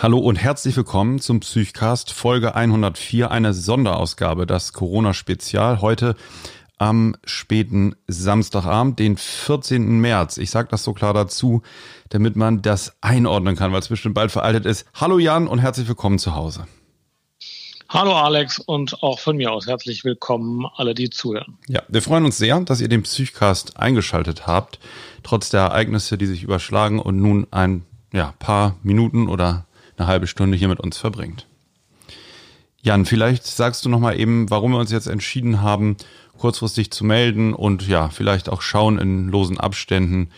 Hallo und herzlich willkommen zum Psychcast Folge 104, eine Sonderausgabe, das Corona-Spezial. Heute am späten Samstagabend, den 14. März. Ich sage das so klar dazu, damit man das einordnen kann, weil es bestimmt bald veraltet ist. Hallo Jan und herzlich willkommen zu Hause. Hallo Alex und auch von mir aus herzlich willkommen alle, die zuhören. Ja, wir freuen uns sehr, dass ihr den Psychcast eingeschaltet habt, trotz der Ereignisse, die sich überschlagen und nun ein ja, paar Minuten oder eine halbe Stunde hier mit uns verbringt. Jan, vielleicht sagst du noch mal eben, warum wir uns jetzt entschieden haben, kurzfristig zu melden und ja, vielleicht auch schauen in losen Abständen,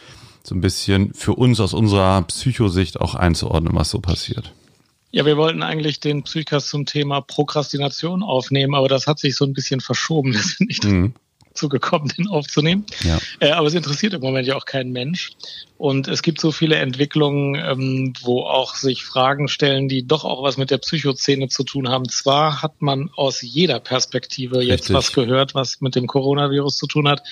so ein bisschen für uns aus unserer Psychosicht auch einzuordnen, was so passiert. Ja, wir wollten eigentlich den Psychcast zum Thema Prokrastination aufnehmen, aber das hat sich so ein bisschen verschoben. Wir sind nicht mhm zugekommen, den aufzunehmen. Ja. Äh, aber es interessiert im Moment ja auch kein Mensch. Und es gibt so viele Entwicklungen, ähm, wo auch sich Fragen stellen, die doch auch was mit der Psychoszene zu tun haben. Zwar hat man aus jeder Perspektive Richtig. jetzt was gehört, was mit dem Coronavirus zu tun hat.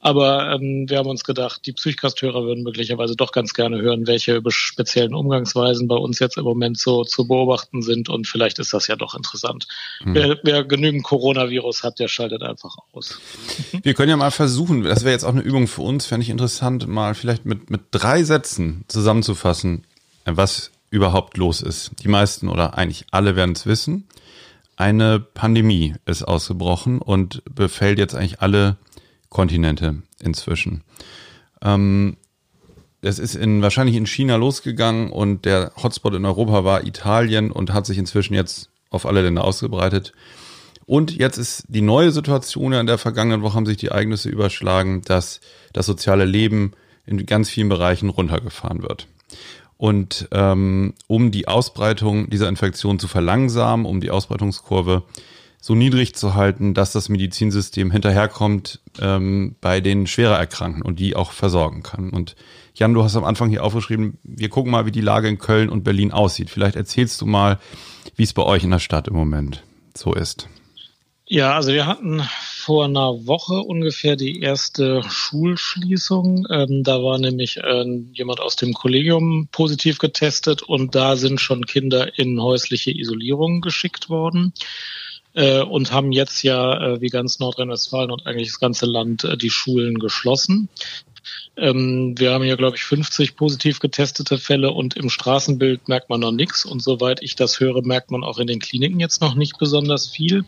Aber ähm, wir haben uns gedacht, die Psychcast-Hörer würden möglicherweise doch ganz gerne hören, welche speziellen Umgangsweisen bei uns jetzt im Moment so zu beobachten sind. Und vielleicht ist das ja doch interessant. Hm. Wer, wer genügend Coronavirus hat, der schaltet einfach aus. Wir können ja mal versuchen, das wäre jetzt auch eine Übung für uns, fände ich interessant, mal vielleicht mit, mit drei Sätzen zusammenzufassen, was überhaupt los ist. Die meisten oder eigentlich alle werden es wissen. Eine Pandemie ist ausgebrochen und befällt jetzt eigentlich alle Kontinente inzwischen. Ähm, es ist in, wahrscheinlich in China losgegangen und der Hotspot in Europa war Italien und hat sich inzwischen jetzt auf alle Länder ausgebreitet. Und jetzt ist die neue Situation, in der vergangenen Woche haben sich die Ereignisse überschlagen, dass das soziale Leben in ganz vielen Bereichen runtergefahren wird. Und ähm, um die Ausbreitung dieser Infektion zu verlangsamen, um die Ausbreitungskurve so niedrig zu halten, dass das Medizinsystem hinterherkommt ähm, bei den schwerer Erkrankten und die auch versorgen kann. Und Jan, du hast am Anfang hier aufgeschrieben, wir gucken mal, wie die Lage in Köln und Berlin aussieht. Vielleicht erzählst du mal, wie es bei euch in der Stadt im Moment so ist. Ja, also wir hatten vor einer Woche ungefähr die erste Schulschließung. Ähm, da war nämlich äh, jemand aus dem Kollegium positiv getestet und da sind schon Kinder in häusliche Isolierung geschickt worden äh, und haben jetzt ja äh, wie ganz Nordrhein-Westfalen und eigentlich das ganze Land äh, die Schulen geschlossen. Ähm, wir haben hier, glaube ich, 50 positiv getestete Fälle und im Straßenbild merkt man noch nichts. Und soweit ich das höre, merkt man auch in den Kliniken jetzt noch nicht besonders viel.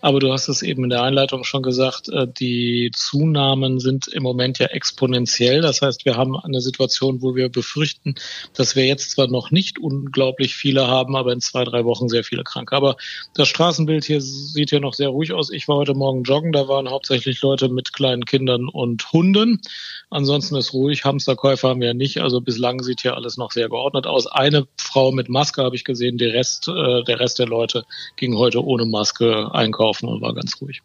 Aber du hast es eben in der Einleitung schon gesagt, äh, die Zunahmen sind im Moment ja exponentiell. Das heißt, wir haben eine Situation, wo wir befürchten, dass wir jetzt zwar noch nicht unglaublich viele haben, aber in zwei, drei Wochen sehr viele Kranke. Aber das Straßenbild hier sieht hier noch sehr ruhig aus. Ich war heute Morgen joggen, da waren hauptsächlich Leute mit kleinen Kindern und Hunden. Ansonsten ist ruhig. Hamsterkäufer haben wir nicht. Also bislang sieht hier alles noch sehr geordnet aus. Eine Frau mit Maske habe ich gesehen. Der Rest, äh, der Rest der Leute ging heute ohne Maske einkaufen und war ganz ruhig.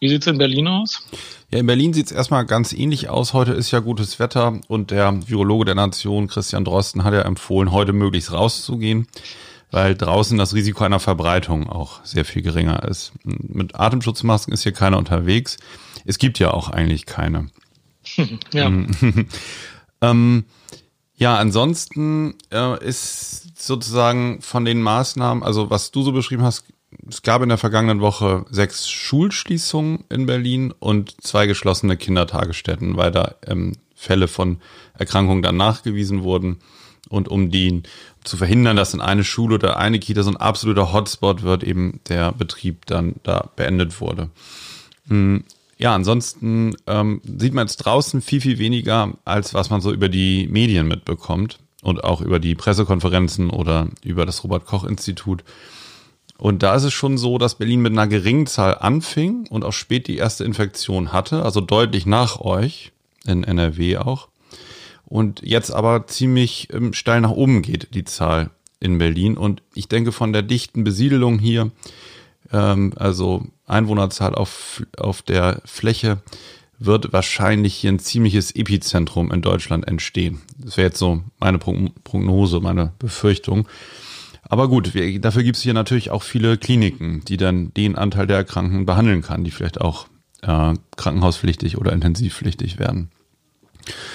Wie sieht's in Berlin aus? Ja, in Berlin sieht's erstmal ganz ähnlich aus. Heute ist ja gutes Wetter und der Virologe der Nation, Christian Drosten, hat ja empfohlen, heute möglichst rauszugehen, weil draußen das Risiko einer Verbreitung auch sehr viel geringer ist. Mit Atemschutzmasken ist hier keiner unterwegs. Es gibt ja auch eigentlich keine. Ja. ähm, ja, ansonsten äh, ist sozusagen von den Maßnahmen, also was du so beschrieben hast, es gab in der vergangenen Woche sechs Schulschließungen in Berlin und zwei geschlossene Kindertagesstätten, weil da ähm, Fälle von Erkrankungen dann nachgewiesen wurden. Und um die zu verhindern, dass in eine Schule oder eine Kita so ein absoluter Hotspot wird, eben der Betrieb dann da beendet wurde. Ja, ansonsten ähm, sieht man jetzt draußen viel, viel weniger, als was man so über die Medien mitbekommt und auch über die Pressekonferenzen oder über das Robert-Koch-Institut. Und da ist es schon so, dass Berlin mit einer geringen Zahl anfing und auch spät die erste Infektion hatte, also deutlich nach euch, in NRW auch. Und jetzt aber ziemlich ähm, steil nach oben geht, die Zahl in Berlin. Und ich denke, von der dichten Besiedelung hier also Einwohnerzahl auf, auf der Fläche, wird wahrscheinlich hier ein ziemliches Epizentrum in Deutschland entstehen. Das wäre jetzt so meine Prognose, meine Befürchtung. Aber gut, wir, dafür gibt es hier natürlich auch viele Kliniken, die dann den Anteil der Erkrankten behandeln kann, die vielleicht auch äh, krankenhauspflichtig oder intensivpflichtig werden.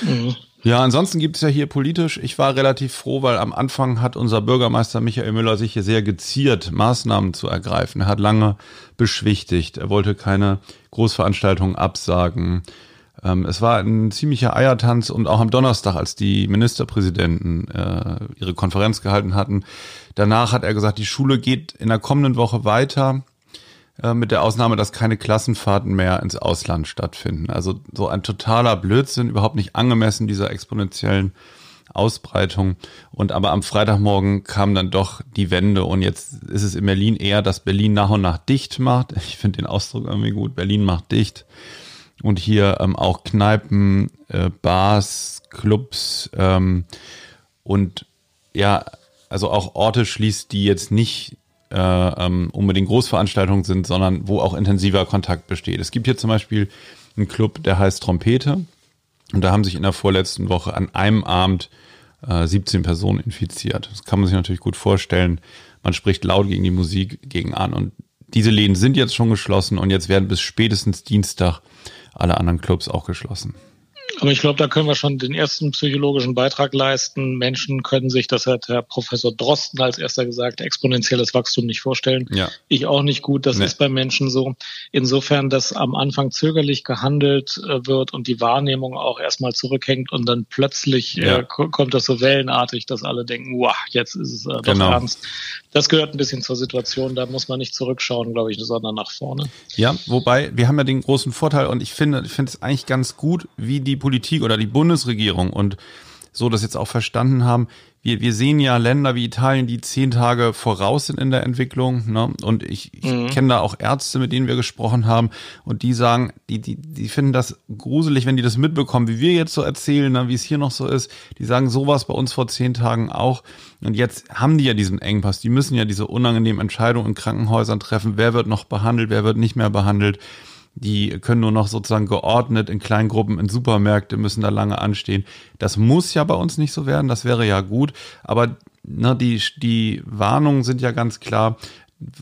Mhm. Ja, ansonsten gibt es ja hier politisch, ich war relativ froh, weil am Anfang hat unser Bürgermeister Michael Müller sich hier sehr geziert, Maßnahmen zu ergreifen. Er hat lange beschwichtigt, er wollte keine Großveranstaltungen absagen. Ähm, es war ein ziemlicher Eiertanz und auch am Donnerstag, als die Ministerpräsidenten äh, ihre Konferenz gehalten hatten, danach hat er gesagt, die Schule geht in der kommenden Woche weiter. Äh, mit der Ausnahme, dass keine Klassenfahrten mehr ins Ausland stattfinden. Also so ein totaler Blödsinn, überhaupt nicht angemessen dieser exponentiellen Ausbreitung. Und aber am Freitagmorgen kam dann doch die Wende und jetzt ist es in Berlin eher, dass Berlin nach und nach dicht macht. Ich finde den Ausdruck irgendwie gut. Berlin macht dicht. Und hier ähm, auch Kneipen, äh, Bars, Clubs ähm, und ja, also auch Orte schließt, die jetzt nicht äh, ähm, unbedingt Großveranstaltungen sind, sondern wo auch intensiver Kontakt besteht. Es gibt hier zum Beispiel einen Club, der heißt Trompete. Und da haben sich in der vorletzten Woche an einem Abend äh, 17 Personen infiziert. Das kann man sich natürlich gut vorstellen. Man spricht laut gegen die Musik gegen an. Und diese Läden sind jetzt schon geschlossen und jetzt werden bis spätestens Dienstag alle anderen Clubs auch geschlossen. Aber ich glaube, da können wir schon den ersten psychologischen Beitrag leisten. Menschen können sich, das hat Herr Professor Drosten als erster gesagt, exponentielles Wachstum nicht vorstellen. Ja. Ich auch nicht gut. Das nee. ist bei Menschen so. Insofern, dass am Anfang zögerlich gehandelt äh, wird und die Wahrnehmung auch erstmal zurückhängt und dann plötzlich äh, ja. kommt das so wellenartig, dass alle denken, wow, jetzt ist es äh, doch genau. ernst. Das gehört ein bisschen zur Situation. Da muss man nicht zurückschauen, glaube ich, sondern nach vorne. Ja, wobei wir haben ja den großen Vorteil und ich finde, ich finde es eigentlich ganz gut, wie die Politik oder die Bundesregierung und so das jetzt auch verstanden haben, wir, wir sehen ja Länder wie Italien, die zehn Tage voraus sind in der Entwicklung. Ne? Und ich, ich mhm. kenne da auch Ärzte, mit denen wir gesprochen haben, und die sagen, die, die, die finden das gruselig, wenn die das mitbekommen, wie wir jetzt so erzählen, ne, wie es hier noch so ist. Die sagen, sowas bei uns vor zehn Tagen auch. Und jetzt haben die ja diesen Engpass. Die müssen ja diese unangenehmen Entscheidungen in Krankenhäusern treffen. Wer wird noch behandelt, wer wird nicht mehr behandelt die können nur noch sozusagen geordnet in kleinen Gruppen in Supermärkte, müssen da lange anstehen. Das muss ja bei uns nicht so werden, das wäre ja gut, aber ne, die, die Warnungen sind ja ganz klar,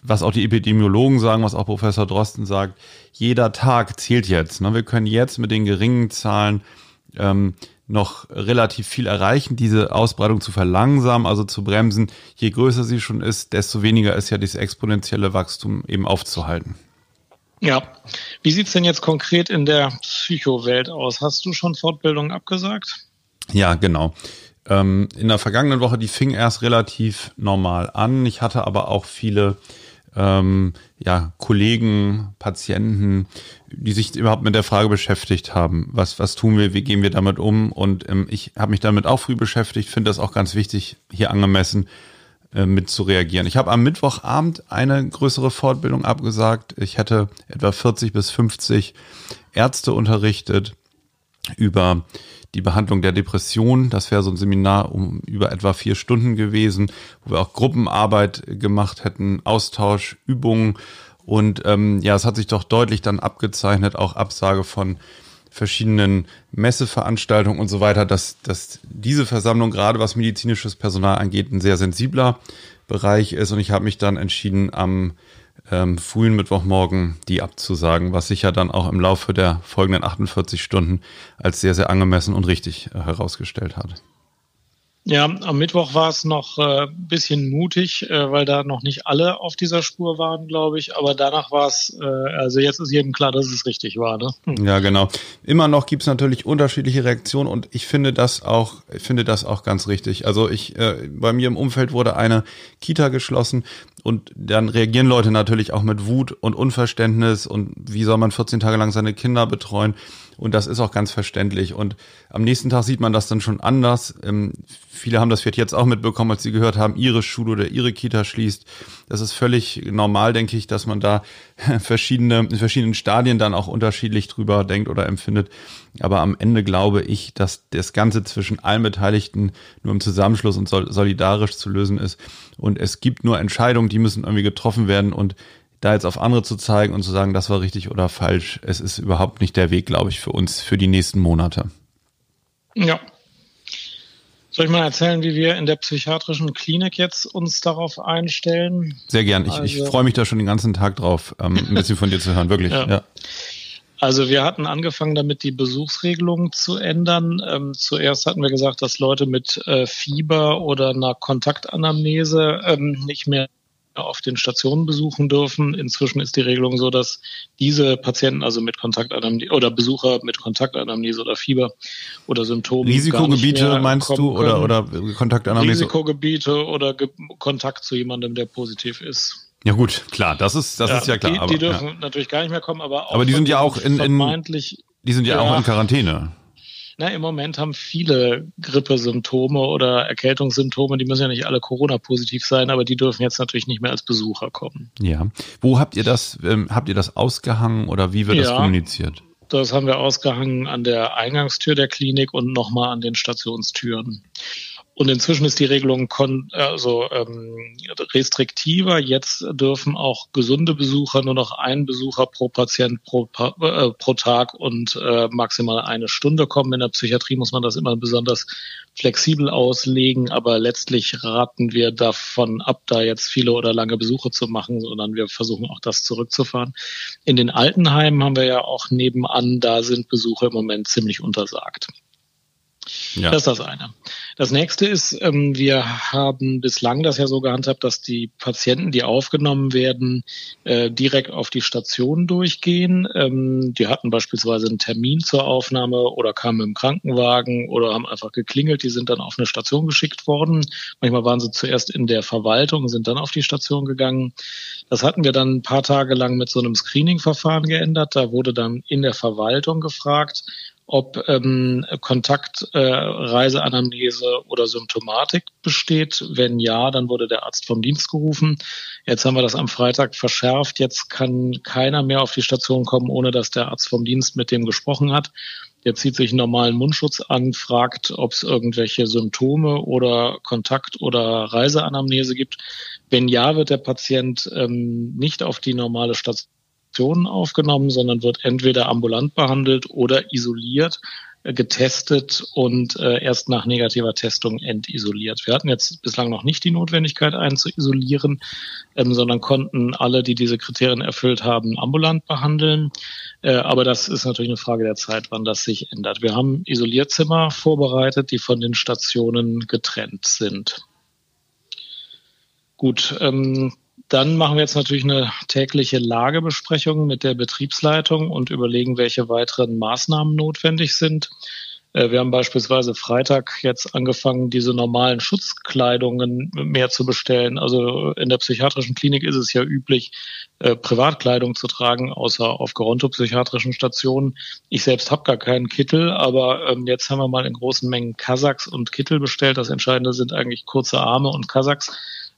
was auch die Epidemiologen sagen, was auch Professor Drosten sagt, jeder Tag zählt jetzt. Ne? Wir können jetzt mit den geringen Zahlen ähm, noch relativ viel erreichen, diese Ausbreitung zu verlangsamen, also zu bremsen. Je größer sie schon ist, desto weniger ist ja dieses exponentielle Wachstum eben aufzuhalten. Ja. Wie sieht's denn jetzt konkret in der Psychowelt aus? Hast du schon Fortbildungen abgesagt? Ja, genau. Ähm, in der vergangenen Woche, die fing erst relativ normal an. Ich hatte aber auch viele ähm, ja, Kollegen, Patienten, die sich überhaupt mit der Frage beschäftigt haben, was, was tun wir, wie gehen wir damit um? Und ähm, ich habe mich damit auch früh beschäftigt, finde das auch ganz wichtig, hier angemessen mit zu reagieren. Ich habe am Mittwochabend eine größere Fortbildung abgesagt. Ich hätte etwa 40 bis 50 Ärzte unterrichtet über die Behandlung der Depression. Das wäre so ein Seminar um über etwa vier Stunden gewesen, wo wir auch Gruppenarbeit gemacht hätten, Austausch, Übungen. Und ähm, ja, es hat sich doch deutlich dann abgezeichnet, auch Absage von verschiedenen Messeveranstaltungen und so weiter, dass, dass diese Versammlung gerade was medizinisches Personal angeht, ein sehr sensibler Bereich ist. Und ich habe mich dann entschieden, am ähm, frühen Mittwochmorgen die abzusagen, was sich ja dann auch im Laufe der folgenden 48 Stunden als sehr, sehr angemessen und richtig äh, herausgestellt hat. Ja, am Mittwoch war es noch ein äh, bisschen mutig, äh, weil da noch nicht alle auf dieser Spur waren, glaube ich. Aber danach war es, äh, also jetzt ist jedem klar, dass es richtig war. Ne? Hm. Ja, genau. Immer noch gibt es natürlich unterschiedliche Reaktionen und ich finde das auch, ich finde das auch ganz richtig. Also ich, äh, bei mir im Umfeld wurde eine Kita geschlossen und dann reagieren Leute natürlich auch mit Wut und Unverständnis und wie soll man 14 Tage lang seine Kinder betreuen. Und das ist auch ganz verständlich. Und am nächsten Tag sieht man das dann schon anders. Ähm, viele haben das vielleicht jetzt auch mitbekommen, als sie gehört haben, ihre Schule oder ihre Kita schließt. Das ist völlig normal, denke ich, dass man da verschiedene, in verschiedenen Stadien dann auch unterschiedlich drüber denkt oder empfindet. Aber am Ende glaube ich, dass das Ganze zwischen allen Beteiligten nur im Zusammenschluss und solidarisch zu lösen ist. Und es gibt nur Entscheidungen, die müssen irgendwie getroffen werden und da jetzt auf andere zu zeigen und zu sagen, das war richtig oder falsch, es ist überhaupt nicht der Weg, glaube ich, für uns für die nächsten Monate. Ja. Soll ich mal erzählen, wie wir in der psychiatrischen Klinik jetzt uns darauf einstellen? Sehr gern. Ich, also, ich freue mich da schon den ganzen Tag drauf, ähm, ein bisschen von dir zu hören, wirklich. Ja. ja. Also wir hatten angefangen damit, die Besuchsregelung zu ändern. Ähm, zuerst hatten wir gesagt, dass Leute mit äh, Fieber oder einer Kontaktanamnese ähm, nicht mehr auf den Stationen besuchen dürfen. Inzwischen ist die Regelung so, dass diese Patienten, also mit Kontaktanamnese oder Besucher mit Kontaktanamnese oder Fieber oder Symptomen. Risikogebiete meinst du oder, oder Kontaktanamnese? Risikogebiete oder Ge Kontakt zu jemandem, der positiv ist. Ja gut, klar, das ist das ja, ist ja klar. Die, aber, die dürfen ja. natürlich gar nicht mehr kommen, aber auch aber die sind ja auch in, in die sind ja, ja auch in Quarantäne. Na, im Moment haben viele Grippesymptome oder Erkältungssymptome, die müssen ja nicht alle Corona-positiv sein, aber die dürfen jetzt natürlich nicht mehr als Besucher kommen. Ja. Wo habt ihr das, ähm, habt ihr das ausgehangen oder wie wird ja, das kommuniziert? Das haben wir ausgehangen an der Eingangstür der Klinik und nochmal an den Stationstüren. Und inzwischen ist die Regelung kon also, ähm, restriktiver. Jetzt dürfen auch gesunde Besucher nur noch einen Besucher pro Patient pro, äh, pro Tag und äh, maximal eine Stunde kommen. In der Psychiatrie muss man das immer besonders flexibel auslegen, aber letztlich raten wir davon ab, da jetzt viele oder lange Besuche zu machen, sondern wir versuchen auch das zurückzufahren. In den Altenheimen haben wir ja auch nebenan, da sind Besuche im Moment ziemlich untersagt. Ja. Das ist das eine. Das nächste ist, ähm, wir haben bislang das ja so gehandhabt, dass die Patienten, die aufgenommen werden, äh, direkt auf die Station durchgehen. Ähm, die hatten beispielsweise einen Termin zur Aufnahme oder kamen im Krankenwagen oder haben einfach geklingelt. Die sind dann auf eine Station geschickt worden. Manchmal waren sie zuerst in der Verwaltung, sind dann auf die Station gegangen. Das hatten wir dann ein paar Tage lang mit so einem Screening-Verfahren geändert. Da wurde dann in der Verwaltung gefragt, ob ähm, Kontakt, äh, oder Symptomatik besteht. Wenn ja, dann wurde der Arzt vom Dienst gerufen. Jetzt haben wir das am Freitag verschärft. Jetzt kann keiner mehr auf die Station kommen, ohne dass der Arzt vom Dienst mit dem gesprochen hat. Der zieht sich einen normalen Mundschutz an, fragt, ob es irgendwelche Symptome oder Kontakt- oder Reiseanamnese gibt. Wenn ja, wird der Patient ähm, nicht auf die normale Station Infektionen aufgenommen, sondern wird entweder ambulant behandelt oder isoliert, äh, getestet und äh, erst nach negativer Testung entisoliert. Wir hatten jetzt bislang noch nicht die Notwendigkeit, einen zu isolieren, ähm, sondern konnten alle, die diese Kriterien erfüllt haben, ambulant behandeln. Äh, aber das ist natürlich eine Frage der Zeit, wann das sich ändert. Wir haben Isolierzimmer vorbereitet, die von den Stationen getrennt sind. Gut, ähm, dann machen wir jetzt natürlich eine tägliche Lagebesprechung mit der Betriebsleitung und überlegen, welche weiteren Maßnahmen notwendig sind. Äh, wir haben beispielsweise Freitag jetzt angefangen, diese normalen Schutzkleidungen mehr zu bestellen. Also in der psychiatrischen Klinik ist es ja üblich, äh, Privatkleidung zu tragen, außer auf gerontopsychiatrischen Stationen. Ich selbst habe gar keinen Kittel, aber ähm, jetzt haben wir mal in großen Mengen Kasachs und Kittel bestellt. Das Entscheidende sind eigentlich kurze Arme und Kasachs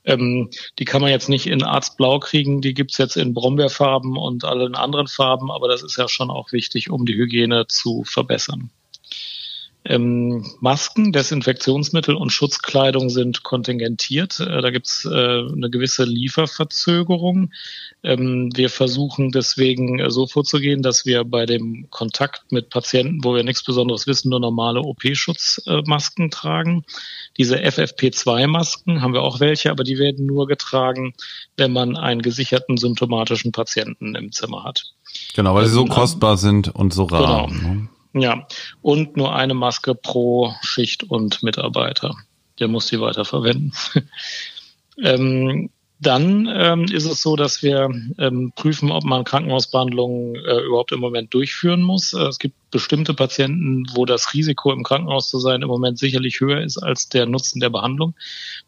ähm, die kann man jetzt nicht in Arztblau kriegen, die gibt's jetzt in Brombeerfarben und allen anderen Farben, aber das ist ja schon auch wichtig, um die Hygiene zu verbessern. Ähm, Masken, Desinfektionsmittel und Schutzkleidung sind kontingentiert. Äh, da gibt's äh, eine gewisse Lieferverzögerung. Ähm, wir versuchen deswegen äh, so vorzugehen, dass wir bei dem Kontakt mit Patienten, wo wir nichts Besonderes wissen, nur normale OP-Schutzmasken tragen. Diese FFP2-Masken haben wir auch welche, aber die werden nur getragen, wenn man einen gesicherten symptomatischen Patienten im Zimmer hat. Genau, weil sie so ähm, kostbar sind und so rar. Genau. Ne? Ja, und nur eine Maske pro Schicht und Mitarbeiter. Der muss die weiterverwenden. ähm, dann ähm, ist es so, dass wir ähm, prüfen, ob man Krankenhausbehandlungen äh, überhaupt im Moment durchführen muss. Äh, es gibt bestimmte Patienten, wo das Risiko im Krankenhaus zu sein im Moment sicherlich höher ist als der Nutzen der Behandlung.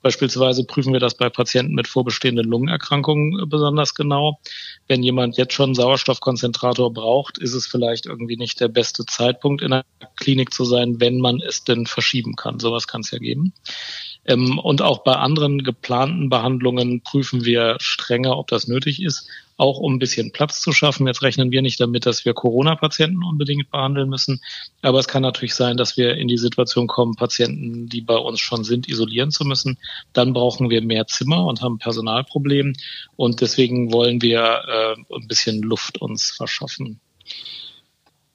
Beispielsweise prüfen wir das bei Patienten mit vorbestehenden Lungenerkrankungen äh, besonders genau. Wenn jemand jetzt schon Sauerstoffkonzentrator braucht, ist es vielleicht irgendwie nicht der beste Zeitpunkt in der Klinik zu sein, wenn man es denn verschieben kann. Sowas kann es ja geben. Ähm, und auch bei anderen geplanten Behandlungen prüfen wir strenger, ob das nötig ist auch um ein bisschen Platz zu schaffen. Jetzt rechnen wir nicht damit, dass wir Corona-Patienten unbedingt behandeln müssen. Aber es kann natürlich sein, dass wir in die Situation kommen, Patienten, die bei uns schon sind, isolieren zu müssen. Dann brauchen wir mehr Zimmer und haben Personalproblem. Und deswegen wollen wir äh, ein bisschen Luft uns verschaffen.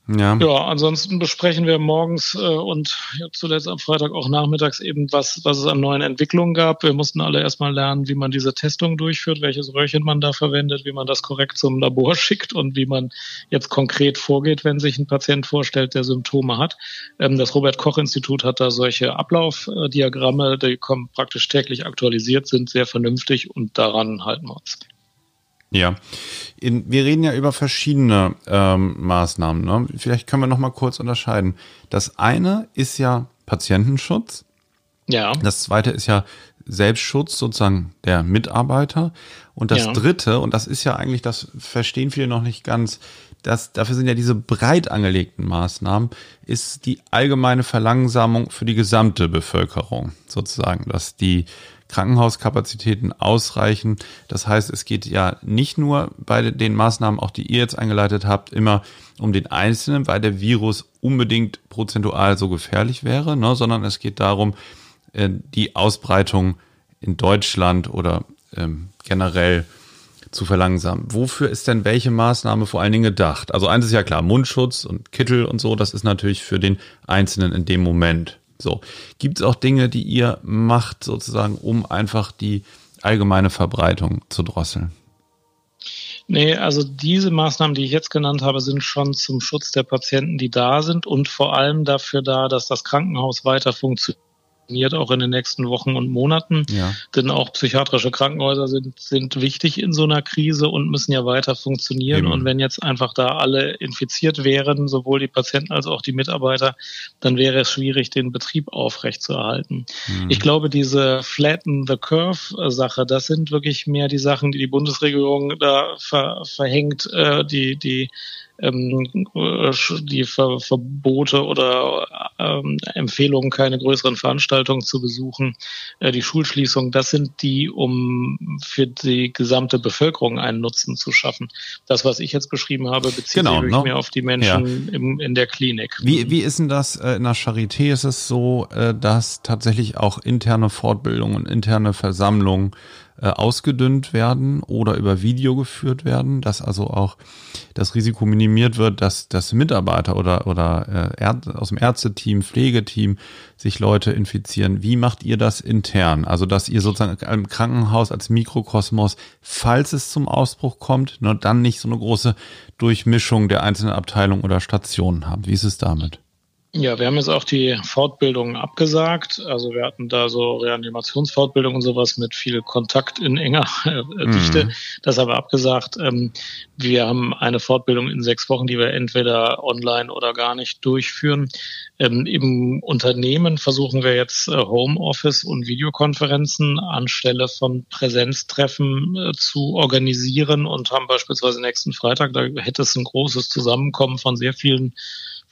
Ja. ja, ansonsten besprechen wir morgens äh, und zuletzt am Freitag auch nachmittags eben, was, was es an neuen Entwicklungen gab. Wir mussten alle erstmal lernen, wie man diese Testung durchführt, welches Röhrchen man da verwendet, wie man das korrekt zum Labor schickt und wie man jetzt konkret vorgeht, wenn sich ein Patient vorstellt, der Symptome hat. Ähm, das Robert Koch Institut hat da solche Ablaufdiagramme, die kommen praktisch täglich aktualisiert, sind sehr vernünftig und daran halten wir uns. Ja, In, wir reden ja über verschiedene ähm, Maßnahmen. Ne? Vielleicht können wir noch mal kurz unterscheiden. Das eine ist ja Patientenschutz. Ja. Das zweite ist ja Selbstschutz sozusagen der Mitarbeiter. Und das ja. dritte, und das ist ja eigentlich, das verstehen viele noch nicht ganz, das, dafür sind ja diese breit angelegten Maßnahmen, ist die allgemeine Verlangsamung für die gesamte Bevölkerung sozusagen, dass die Krankenhauskapazitäten ausreichen. Das heißt, es geht ja nicht nur bei den Maßnahmen, auch die ihr jetzt eingeleitet habt, immer um den Einzelnen, weil der Virus unbedingt prozentual so gefährlich wäre, ne, sondern es geht darum, äh, die Ausbreitung in Deutschland oder ähm, generell zu verlangsamen. Wofür ist denn welche Maßnahme vor allen Dingen gedacht? Also eins ist ja klar, Mundschutz und Kittel und so, das ist natürlich für den Einzelnen in dem Moment so. Gibt es auch Dinge, die ihr macht, sozusagen, um einfach die allgemeine Verbreitung zu drosseln? Nee, also diese Maßnahmen, die ich jetzt genannt habe, sind schon zum Schutz der Patienten, die da sind und vor allem dafür da, dass das Krankenhaus weiter funktioniert funktioniert auch in den nächsten Wochen und Monaten. Ja. Denn auch psychiatrische Krankenhäuser sind, sind wichtig in so einer Krise und müssen ja weiter funktionieren. Eben. Und wenn jetzt einfach da alle infiziert wären, sowohl die Patienten als auch die Mitarbeiter, dann wäre es schwierig, den Betrieb aufrechtzuerhalten. Mhm. Ich glaube, diese Flatten the Curve Sache, das sind wirklich mehr die Sachen, die die Bundesregierung da ver verhängt, äh, die, die ähm, die Ver Verbote oder ähm, Empfehlungen, keine größeren Veranstaltungen zu besuchen, äh, die Schulschließung, das sind die, um für die gesamte Bevölkerung einen Nutzen zu schaffen. Das, was ich jetzt beschrieben habe, bezieht genau, sich ne? mehr auf die Menschen ja. im, in der Klinik. Wie, wie ist denn das? Äh, in der Charité ist es so, äh, dass tatsächlich auch interne Fortbildungen, interne Versammlungen äh, ausgedünnt werden oder über Video geführt werden, dass also auch das Risiko minimiert wird, dass, dass Mitarbeiter oder, oder äh, aus dem Ärzteteam, Pflegeteam sich Leute infizieren. Wie macht ihr das intern? Also, dass ihr sozusagen im Krankenhaus als Mikrokosmos, falls es zum Ausbruch kommt, nur dann nicht so eine große Durchmischung der einzelnen Abteilungen oder Stationen habt. Wie ist es damit? Ja, wir haben jetzt auch die Fortbildungen abgesagt. Also wir hatten da so Reanimationsfortbildung und sowas mit viel Kontakt in enger äh, Dichte. Mhm. Das haben wir abgesagt. Ähm, wir haben eine Fortbildung in sechs Wochen, die wir entweder online oder gar nicht durchführen. Ähm, Im Unternehmen versuchen wir jetzt äh, Homeoffice und Videokonferenzen anstelle von Präsenztreffen äh, zu organisieren und haben beispielsweise nächsten Freitag, da hätte es ein großes Zusammenkommen von sehr vielen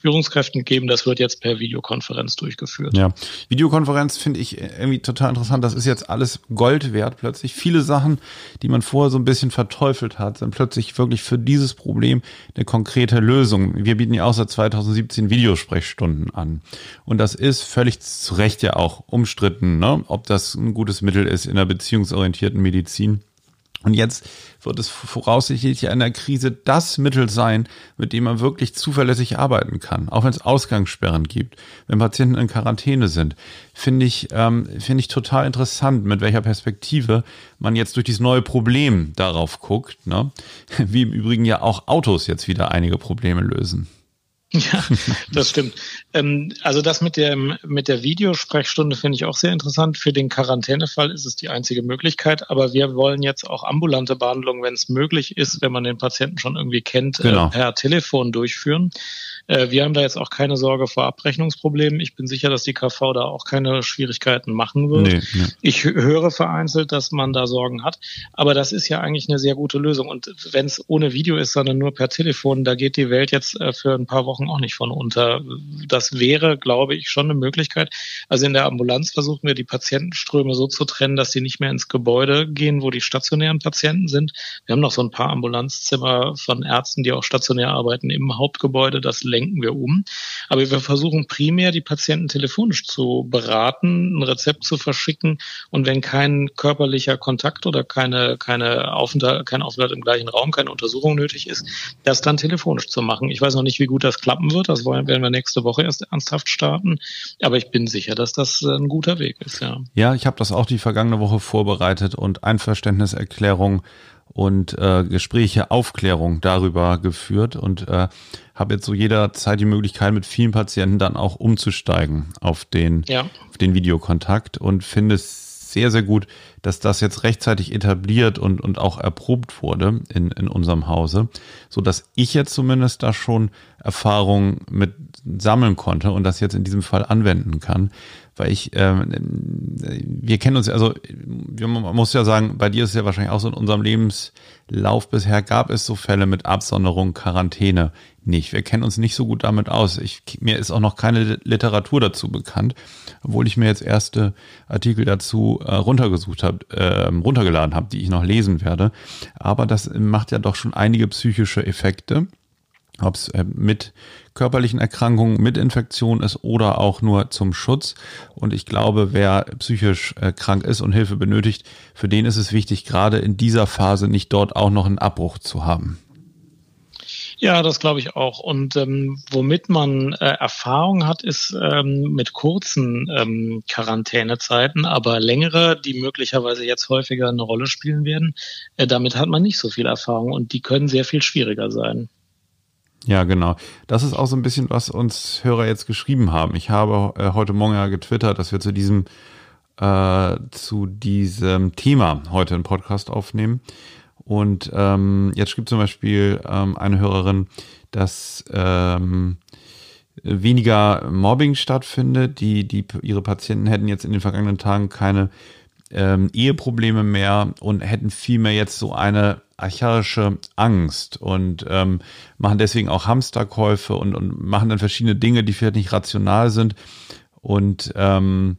Führungskräften geben. Das wird jetzt per Videokonferenz durchgeführt. Ja, Videokonferenz finde ich irgendwie total interessant. Das ist jetzt alles Gold wert plötzlich. Viele Sachen, die man vorher so ein bisschen verteufelt hat, sind plötzlich wirklich für dieses Problem eine konkrete Lösung. Wir bieten ja auch seit 2017 Videosprechstunden an. Und das ist völlig zu Recht ja auch umstritten, ne? ob das ein gutes Mittel ist in der beziehungsorientierten Medizin. Und jetzt wird es voraussichtlich in der Krise das Mittel sein, mit dem man wirklich zuverlässig arbeiten kann, auch wenn es Ausgangssperren gibt, wenn Patienten in Quarantäne sind. Finde ich, ähm, finde ich total interessant, mit welcher Perspektive man jetzt durch dieses neue Problem darauf guckt, ne? wie im Übrigen ja auch Autos jetzt wieder einige Probleme lösen. Ja, das stimmt. Ähm, also das mit der, mit der Videosprechstunde finde ich auch sehr interessant. Für den Quarantänefall ist es die einzige Möglichkeit, aber wir wollen jetzt auch ambulante Behandlung, wenn es möglich ist, wenn man den Patienten schon irgendwie kennt, äh, genau. per Telefon durchführen. Äh, wir haben da jetzt auch keine Sorge vor Abrechnungsproblemen. Ich bin sicher, dass die KV da auch keine Schwierigkeiten machen wird. Nee, nee. Ich höre vereinzelt, dass man da Sorgen hat, aber das ist ja eigentlich eine sehr gute Lösung. Und wenn es ohne Video ist, sondern nur per Telefon, da geht die Welt jetzt äh, für ein paar Wochen Wochen auch nicht von unter. Das wäre, glaube ich, schon eine Möglichkeit. Also in der Ambulanz versuchen wir die Patientenströme so zu trennen, dass sie nicht mehr ins Gebäude gehen, wo die stationären Patienten sind. Wir haben noch so ein paar Ambulanzzimmer von Ärzten, die auch stationär arbeiten im Hauptgebäude. Das lenken wir um. Aber wir versuchen primär die Patienten telefonisch zu beraten, ein Rezept zu verschicken und wenn kein körperlicher Kontakt oder keine, keine Aufenthalt, kein Aufenthalt im gleichen Raum, keine Untersuchung nötig ist, das dann telefonisch zu machen. Ich weiß noch nicht, wie gut das klappen wird. Das werden wir nächste Woche erst ernsthaft starten. Aber ich bin sicher, dass das ein guter Weg ist, ja. Ja, ich habe das auch die vergangene Woche vorbereitet und Einverständniserklärung und äh, Gespräche, Aufklärung darüber geführt und äh, habe jetzt so jederzeit die Möglichkeit, mit vielen Patienten dann auch umzusteigen auf den, ja. auf den Videokontakt und finde es sehr, sehr gut, dass das jetzt rechtzeitig etabliert und, und auch erprobt wurde in, in unserem Hause, so dass ich jetzt zumindest da schon Erfahrung mit sammeln konnte und das jetzt in diesem Fall anwenden kann weil ich, ähm, wir kennen uns, also man muss ja sagen, bei dir ist es ja wahrscheinlich auch so in unserem Lebenslauf bisher gab es so Fälle mit Absonderung, Quarantäne nicht. Wir kennen uns nicht so gut damit aus. Ich, mir ist auch noch keine Literatur dazu bekannt, obwohl ich mir jetzt erste Artikel dazu äh, runtergesucht habe, äh, runtergeladen habe, die ich noch lesen werde. Aber das macht ja doch schon einige psychische Effekte ob es äh, mit körperlichen Erkrankungen, mit Infektion ist oder auch nur zum Schutz. Und ich glaube, wer psychisch äh, krank ist und Hilfe benötigt, für den ist es wichtig, gerade in dieser Phase nicht dort auch noch einen Abbruch zu haben. Ja, das glaube ich auch. Und ähm, womit man äh, Erfahrung hat, ist ähm, mit kurzen ähm, Quarantänezeiten, aber längere, die möglicherweise jetzt häufiger eine Rolle spielen werden. Äh, damit hat man nicht so viel Erfahrung und die können sehr viel schwieriger sein. Ja, genau. Das ist auch so ein bisschen, was uns Hörer jetzt geschrieben haben. Ich habe äh, heute Morgen ja getwittert, dass wir zu diesem, äh, zu diesem Thema heute einen Podcast aufnehmen. Und ähm, jetzt schrieb zum Beispiel ähm, eine Hörerin, dass ähm, weniger Mobbing stattfindet. Die, die, ihre Patienten hätten jetzt in den vergangenen Tagen keine ähm, Eheprobleme mehr und hätten vielmehr jetzt so eine archaische Angst und ähm, machen deswegen auch Hamsterkäufe und, und machen dann verschiedene Dinge, die vielleicht nicht rational sind und ähm,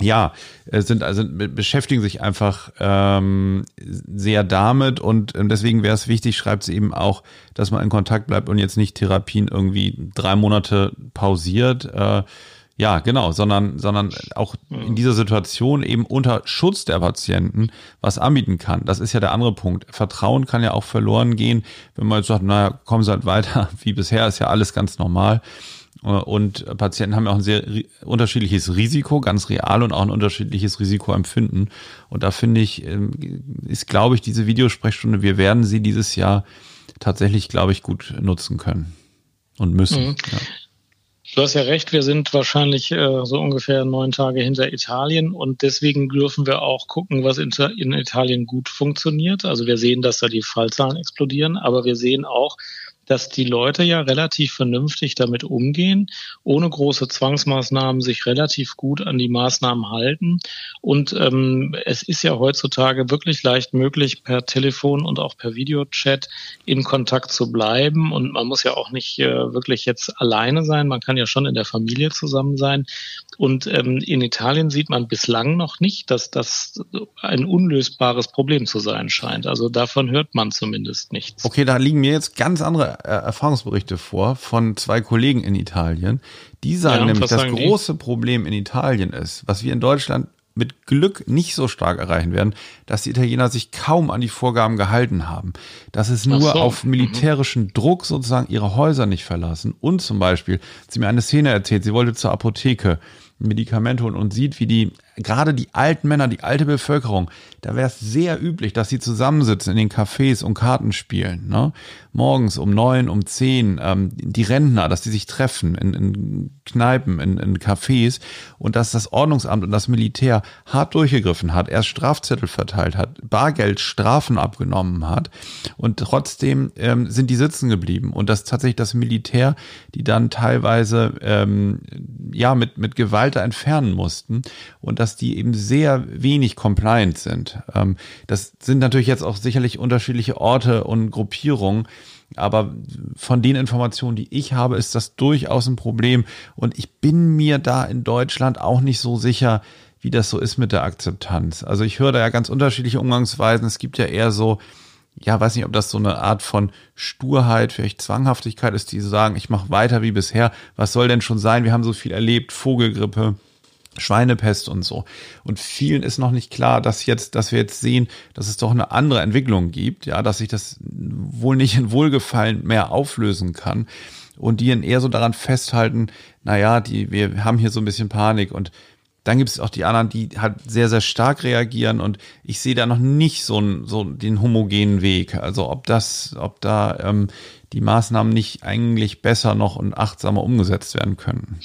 ja, sind also beschäftigen sich einfach ähm, sehr damit und deswegen wäre es wichtig, schreibt sie eben auch, dass man in Kontakt bleibt und jetzt nicht Therapien irgendwie drei Monate pausiert. Äh, ja, genau, sondern, sondern auch in dieser Situation eben unter Schutz der Patienten was anbieten kann. Das ist ja der andere Punkt. Vertrauen kann ja auch verloren gehen, wenn man jetzt sagt, naja, kommen Sie halt weiter, wie bisher ist ja alles ganz normal. Und Patienten haben ja auch ein sehr unterschiedliches Risiko, ganz real und auch ein unterschiedliches Risikoempfinden. Und da finde ich, ähm, ist, glaube ich, diese Videosprechstunde, wir werden sie dieses Jahr tatsächlich, glaube ich, gut nutzen können und müssen. Mhm. Ja. Du hast ja recht, wir sind wahrscheinlich äh, so ungefähr neun Tage hinter Italien und deswegen dürfen wir auch gucken, was in, in Italien gut funktioniert. Also wir sehen, dass da die Fallzahlen explodieren, aber wir sehen auch, dass die Leute ja relativ vernünftig damit umgehen, ohne große Zwangsmaßnahmen sich relativ gut an die Maßnahmen halten. Und ähm, es ist ja heutzutage wirklich leicht möglich, per Telefon und auch per Videochat in Kontakt zu bleiben. Und man muss ja auch nicht äh, wirklich jetzt alleine sein. Man kann ja schon in der Familie zusammen sein. Und ähm, in Italien sieht man bislang noch nicht, dass das ein unlösbares Problem zu sein scheint. Also davon hört man zumindest nichts. Okay, da liegen mir jetzt ganz andere äh, Erfahrungsberichte vor von zwei Kollegen in Italien. Die sagen ja, nämlich, das große die? Problem in Italien ist, was wir in Deutschland mit Glück nicht so stark erreichen werden, dass die Italiener sich kaum an die Vorgaben gehalten haben. Dass es nur so. auf militärischen Druck sozusagen ihre Häuser nicht verlassen. Und zum Beispiel, sie mir eine Szene erzählt, sie wollte zur Apotheke Medikamente holen und sieht, wie die, gerade die alten Männer, die alte Bevölkerung, da wäre es sehr üblich, dass sie zusammensitzen in den Cafés und Karten spielen. Ne? Morgens um neun, um zehn, ähm, die Rentner, dass die sich treffen in, in Kneipen, in, in Cafés und dass das Ordnungsamt und das Militär hart durchgegriffen hat, erst Strafzettel verteilt hat, Bargeld Strafen abgenommen hat und trotzdem ähm, sind die sitzen geblieben und dass tatsächlich das Militär, die dann teilweise ähm, ja mit, mit Gewalt entfernen mussten und dass die eben sehr wenig compliant sind. Ähm, das sind natürlich jetzt auch sicherlich unterschiedliche Orte und Gruppierungen. Aber von den Informationen, die ich habe, ist das durchaus ein Problem. Und ich bin mir da in Deutschland auch nicht so sicher, wie das so ist mit der Akzeptanz. Also ich höre da ja ganz unterschiedliche Umgangsweisen. Es gibt ja eher so, ja, weiß nicht, ob das so eine Art von Sturheit, vielleicht Zwanghaftigkeit ist, die sagen, ich mache weiter wie bisher. Was soll denn schon sein? Wir haben so viel erlebt, Vogelgrippe. Schweinepest und so. Und vielen ist noch nicht klar, dass jetzt, dass wir jetzt sehen, dass es doch eine andere Entwicklung gibt, ja, dass sich das wohl nicht in Wohlgefallen mehr auflösen kann. Und die eher so daran festhalten, naja, die, wir haben hier so ein bisschen Panik und dann gibt es auch die anderen, die halt sehr, sehr stark reagieren und ich sehe da noch nicht so, ein, so den homogenen Weg. Also ob das, ob da ähm, die Maßnahmen nicht eigentlich besser noch und achtsamer umgesetzt werden können.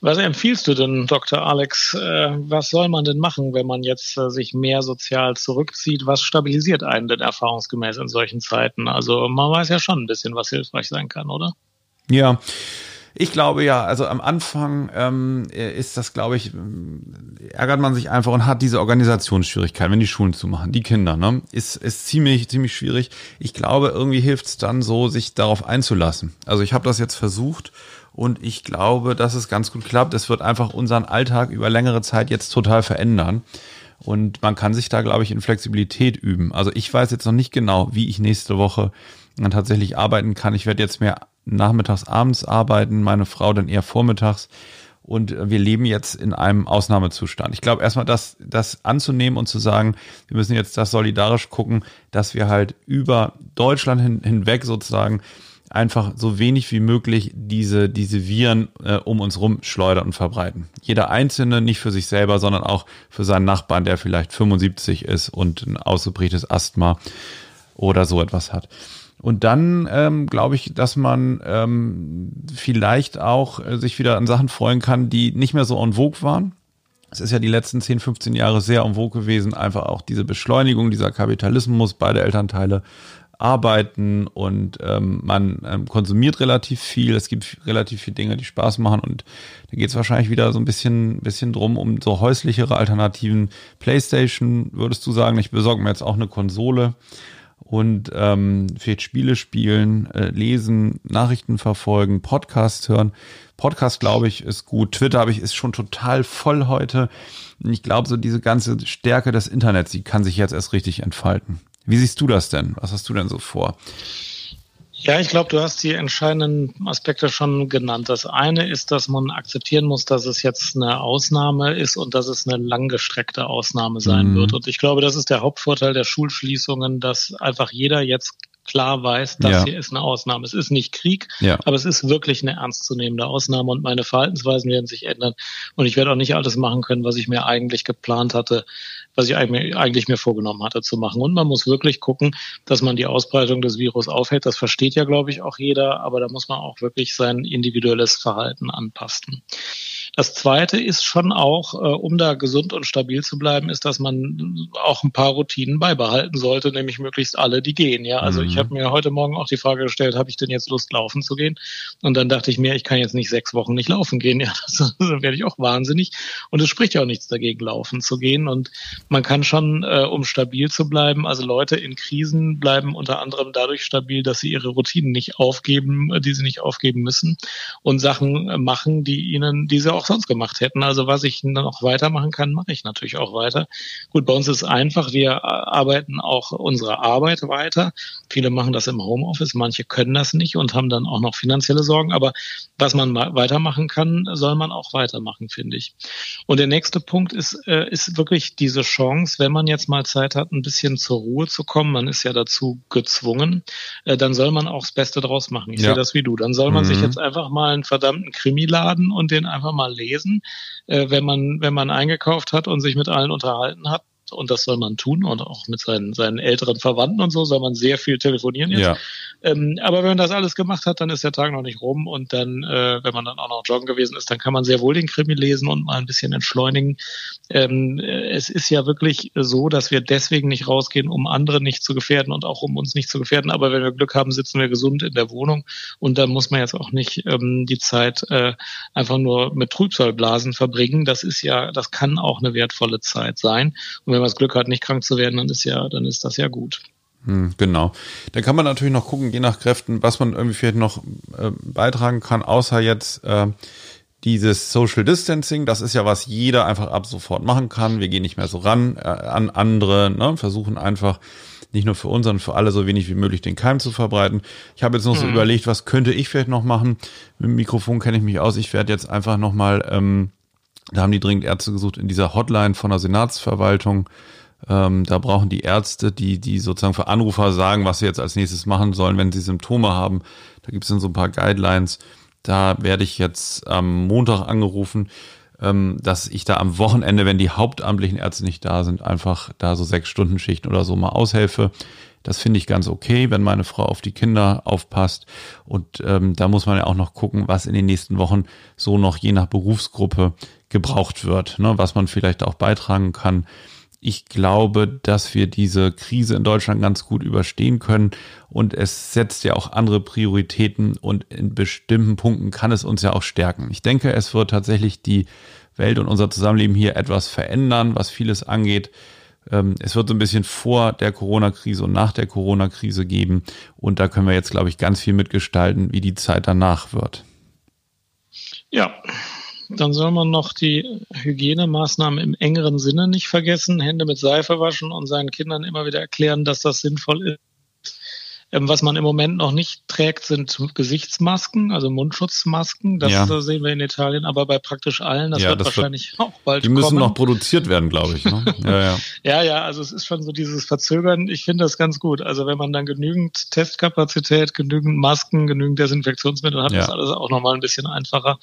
Was empfiehlst du denn, Dr. Alex? Äh, was soll man denn machen, wenn man jetzt äh, sich mehr sozial zurückzieht? Was stabilisiert einen denn erfahrungsgemäß in solchen Zeiten? Also man weiß ja schon ein bisschen, was hilfreich sein kann, oder? Ja. Ich glaube ja, also am Anfang ähm, ist das, glaube ich, ärgert man sich einfach und hat diese Organisationsschwierigkeiten, wenn die Schulen zumachen, die Kinder, ne, ist, ist ziemlich, ziemlich schwierig. Ich glaube, irgendwie hilft es dann so, sich darauf einzulassen. Also ich habe das jetzt versucht und ich glaube, dass es ganz gut klappt. Es wird einfach unseren Alltag über längere Zeit jetzt total verändern. Und man kann sich da, glaube ich, in Flexibilität üben. Also ich weiß jetzt noch nicht genau, wie ich nächste Woche dann tatsächlich arbeiten kann. Ich werde jetzt mehr nachmittags, abends arbeiten, meine Frau dann eher vormittags. Und wir leben jetzt in einem Ausnahmezustand. Ich glaube erstmal, das, das anzunehmen und zu sagen, wir müssen jetzt das solidarisch gucken, dass wir halt über Deutschland hin, hinweg sozusagen einfach so wenig wie möglich diese, diese Viren äh, um uns rum schleudern und verbreiten. Jeder Einzelne, nicht für sich selber, sondern auch für seinen Nachbarn, der vielleicht 75 ist und ein ausgeprägtes Asthma oder so etwas hat. Und dann ähm, glaube ich, dass man ähm, vielleicht auch äh, sich wieder an Sachen freuen kann, die nicht mehr so en vogue waren. Es ist ja die letzten 10, 15 Jahre sehr en vogue gewesen, einfach auch diese Beschleunigung, dieser Kapitalismus, beide Elternteile arbeiten und ähm, man ähm, konsumiert relativ viel. Es gibt relativ viele Dinge, die Spaß machen und da geht es wahrscheinlich wieder so ein bisschen, bisschen drum um so häuslichere Alternativen. PlayStation, würdest du sagen, ich besorge mir jetzt auch eine Konsole und ähm, vielleicht Spiele spielen, äh, lesen, Nachrichten verfolgen, Podcast hören. Podcast, glaube ich, ist gut. Twitter habe ich ist schon total voll heute. Ich glaube, so diese ganze Stärke des Internets, die kann sich jetzt erst richtig entfalten. Wie siehst du das denn? Was hast du denn so vor? Ja, ich glaube, du hast die entscheidenden Aspekte schon genannt. Das eine ist, dass man akzeptieren muss, dass es jetzt eine Ausnahme ist und dass es eine langgestreckte Ausnahme sein mhm. wird. Und ich glaube, das ist der Hauptvorteil der Schulschließungen, dass einfach jeder jetzt klar weiß, das ja. hier ist eine Ausnahme. Es ist nicht Krieg, ja. aber es ist wirklich eine ernstzunehmende Ausnahme und meine Verhaltensweisen werden sich ändern. Und ich werde auch nicht alles machen können, was ich mir eigentlich geplant hatte, was ich eigentlich mir vorgenommen hatte zu machen. Und man muss wirklich gucken, dass man die Ausbreitung des Virus aufhält. Das versteht ja, glaube ich, auch jeder, aber da muss man auch wirklich sein individuelles Verhalten anpassen. Das Zweite ist schon auch, äh, um da gesund und stabil zu bleiben, ist, dass man auch ein paar Routinen beibehalten sollte, nämlich möglichst alle, die gehen. Ja, also mhm. ich habe mir heute Morgen auch die Frage gestellt, habe ich denn jetzt Lust, laufen zu gehen? Und dann dachte ich mir, ich kann jetzt nicht sechs Wochen nicht laufen gehen. Ja, das, dann werde ich auch wahnsinnig. Und es spricht ja auch nichts dagegen, laufen zu gehen. Und man kann schon, äh, um stabil zu bleiben, also Leute in Krisen bleiben unter anderem dadurch stabil, dass sie ihre Routinen nicht aufgeben, die sie nicht aufgeben müssen und Sachen machen, die ihnen, die sie auch sonst gemacht hätten. Also was ich noch weitermachen kann, mache ich natürlich auch weiter. Gut, bei uns ist es einfach, wir arbeiten auch unsere Arbeit weiter. Viele machen das im Homeoffice, manche können das nicht und haben dann auch noch finanzielle Sorgen. Aber was man weitermachen kann, soll man auch weitermachen, finde ich. Und der nächste Punkt ist, äh, ist wirklich diese Chance, wenn man jetzt mal Zeit hat, ein bisschen zur Ruhe zu kommen, man ist ja dazu gezwungen, äh, dann soll man auch das Beste draus machen. Ich ja. sehe das wie du. Dann soll man mhm. sich jetzt einfach mal einen verdammten Krimi laden und den einfach mal lesen, äh, wenn man, wenn man eingekauft hat und sich mit allen unterhalten hat und das soll man tun und auch mit seinen, seinen älteren Verwandten und so soll man sehr viel telefonieren jetzt. Ja. Ähm, aber wenn man das alles gemacht hat, dann ist der Tag noch nicht rum und dann, äh, wenn man dann auch noch joggen gewesen ist, dann kann man sehr wohl den Krimi lesen und mal ein bisschen entschleunigen. Ähm, es ist ja wirklich so, dass wir deswegen nicht rausgehen, um andere nicht zu gefährden und auch um uns nicht zu gefährden. Aber wenn wir Glück haben, sitzen wir gesund in der Wohnung und dann muss man jetzt auch nicht ähm, die Zeit äh, einfach nur mit Trübsalblasen verbringen. Das ist ja, das kann auch eine wertvolle Zeit sein. Und wenn man das Glück hat, nicht krank zu werden, dann ist ja, dann ist das ja gut. Hm, genau. Dann kann man natürlich noch gucken, je nach Kräften, was man irgendwie vielleicht noch äh, beitragen kann, außer jetzt äh, dieses Social Distancing. Das ist ja, was jeder einfach ab sofort machen kann. Wir gehen nicht mehr so ran äh, an andere, ne? versuchen einfach nicht nur für uns, sondern für alle so wenig wie möglich den Keim zu verbreiten. Ich habe jetzt noch so mhm. überlegt, was könnte ich vielleicht noch machen. Mit dem Mikrofon kenne ich mich aus. Ich werde jetzt einfach nochmal, ähm, da haben die dringend Ärzte gesucht, in dieser Hotline von der Senatsverwaltung ähm, da brauchen die Ärzte, die, die sozusagen für Anrufer sagen, was sie jetzt als nächstes machen sollen, wenn sie Symptome haben. Da gibt es dann so ein paar Guidelines. Da werde ich jetzt am Montag angerufen, ähm, dass ich da am Wochenende, wenn die hauptamtlichen Ärzte nicht da sind, einfach da so sechs Stunden Schichten oder so mal aushelfe. Das finde ich ganz okay, wenn meine Frau auf die Kinder aufpasst. Und ähm, da muss man ja auch noch gucken, was in den nächsten Wochen so noch je nach Berufsgruppe gebraucht wird, ne? was man vielleicht auch beitragen kann ich glaube, dass wir diese Krise in Deutschland ganz gut überstehen können und es setzt ja auch andere Prioritäten und in bestimmten Punkten kann es uns ja auch stärken. Ich denke, es wird tatsächlich die Welt und unser Zusammenleben hier etwas verändern, was vieles angeht. Ähm, es wird so ein bisschen vor der Corona-Krise und nach der Corona-Krise geben und da können wir jetzt, glaube ich, ganz viel mitgestalten, wie die Zeit danach wird. Ja, dann soll man noch die Hygienemaßnahmen im engeren Sinne nicht vergessen. Hände mit Seife waschen und seinen Kindern immer wieder erklären, dass das sinnvoll ist. Ähm, was man im Moment noch nicht trägt, sind Gesichtsmasken, also Mundschutzmasken. Das ja. sehen wir in Italien, aber bei praktisch allen. Das ja, wird das wahrscheinlich wird, auch bald Die müssen kommen. noch produziert werden, glaube ich. Ne? Ja, ja. ja, ja, also es ist schon so dieses Verzögern. Ich finde das ganz gut. Also wenn man dann genügend Testkapazität, genügend Masken, genügend Desinfektionsmittel hat, ja. ist alles auch nochmal ein bisschen einfacher.